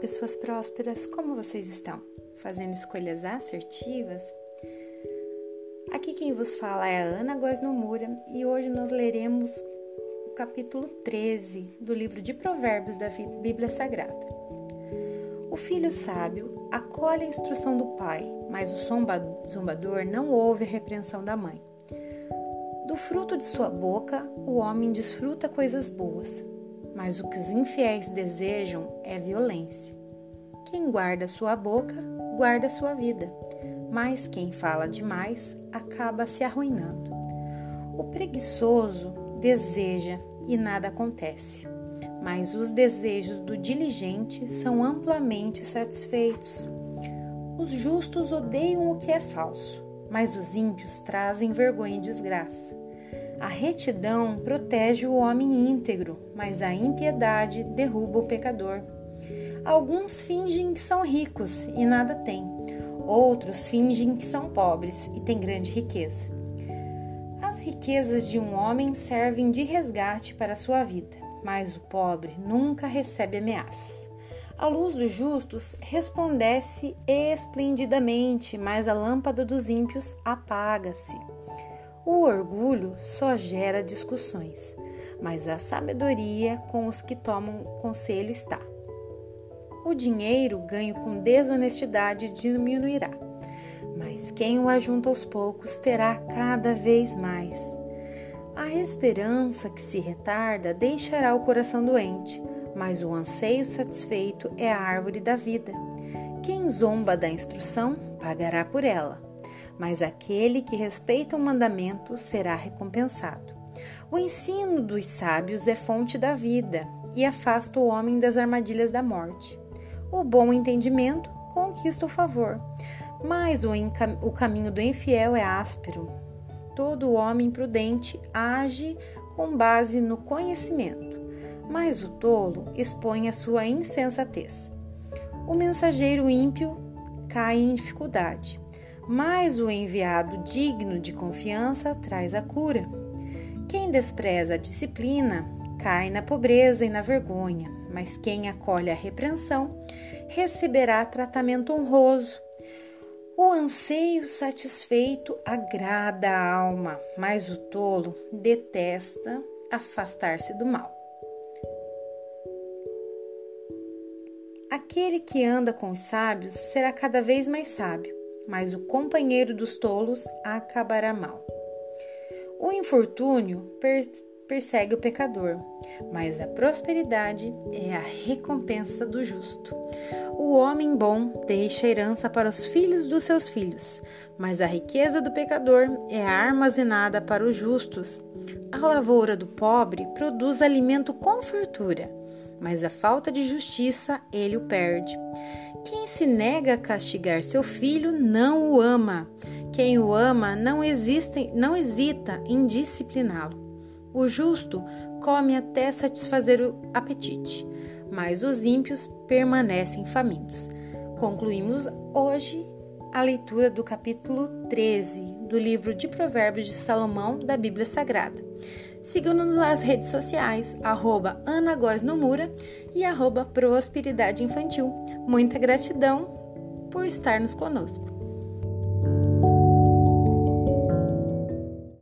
pessoas prósperas, como vocês estão? Fazendo escolhas assertivas? Aqui quem vos fala é a Ana Góes Nomura e hoje nós leremos o capítulo 13 do livro de Provérbios da Bíblia Sagrada. O filho sábio acolhe a instrução do pai, mas o zombador não ouve a repreensão da mãe. Do fruto de sua boca o homem desfruta coisas boas, mas o que os infiéis desejam é violência. Quem guarda sua boca, guarda sua vida, mas quem fala demais acaba se arruinando. O preguiçoso deseja e nada acontece, mas os desejos do diligente são amplamente satisfeitos. Os justos odeiam o que é falso, mas os ímpios trazem vergonha e desgraça. A retidão protege o homem íntegro, mas a impiedade derruba o pecador. Alguns fingem que são ricos e nada têm, outros fingem que são pobres e têm grande riqueza. As riquezas de um homem servem de resgate para a sua vida, mas o pobre nunca recebe ameaças. A luz dos justos resplandece esplendidamente, mas a lâmpada dos ímpios apaga-se. O orgulho só gera discussões, mas a sabedoria com os que tomam conselho está. O dinheiro ganho com desonestidade diminuirá, mas quem o ajunta aos poucos terá cada vez mais. A esperança que se retarda deixará o coração doente, mas o anseio satisfeito é a árvore da vida. Quem zomba da instrução pagará por ela mas aquele que respeita o mandamento será recompensado. O ensino dos sábios é fonte da vida e afasta o homem das armadilhas da morte. O bom entendimento conquista o favor, mas o, o caminho do infiel é áspero. Todo homem prudente age com base no conhecimento, mas o tolo expõe a sua insensatez. O mensageiro ímpio cai em dificuldade, mas o enviado digno de confiança traz a cura. Quem despreza a disciplina cai na pobreza e na vergonha, mas quem acolhe a repreensão receberá tratamento honroso. O anseio satisfeito agrada a alma, mas o tolo detesta afastar-se do mal. Aquele que anda com os sábios será cada vez mais sábio mas o companheiro dos tolos acabará mal. O infortúnio persegue o pecador, mas a prosperidade é a recompensa do justo. O homem bom deixa herança para os filhos dos seus filhos, mas a riqueza do pecador é armazenada para os justos. A lavoura do pobre produz alimento com fartura, mas a falta de justiça ele o perde. Quem se nega a castigar seu filho não o ama. Quem o ama não, existe, não hesita em discipliná-lo. O justo come até satisfazer o apetite, mas os ímpios permanecem famintos. Concluímos hoje a leitura do capítulo 13 do livro de Provérbios de Salomão da Bíblia Sagrada. Siga-nos nas redes sociais, arroba Nomura e arroba Prosperidade Infantil. Muita gratidão por estar nos conosco.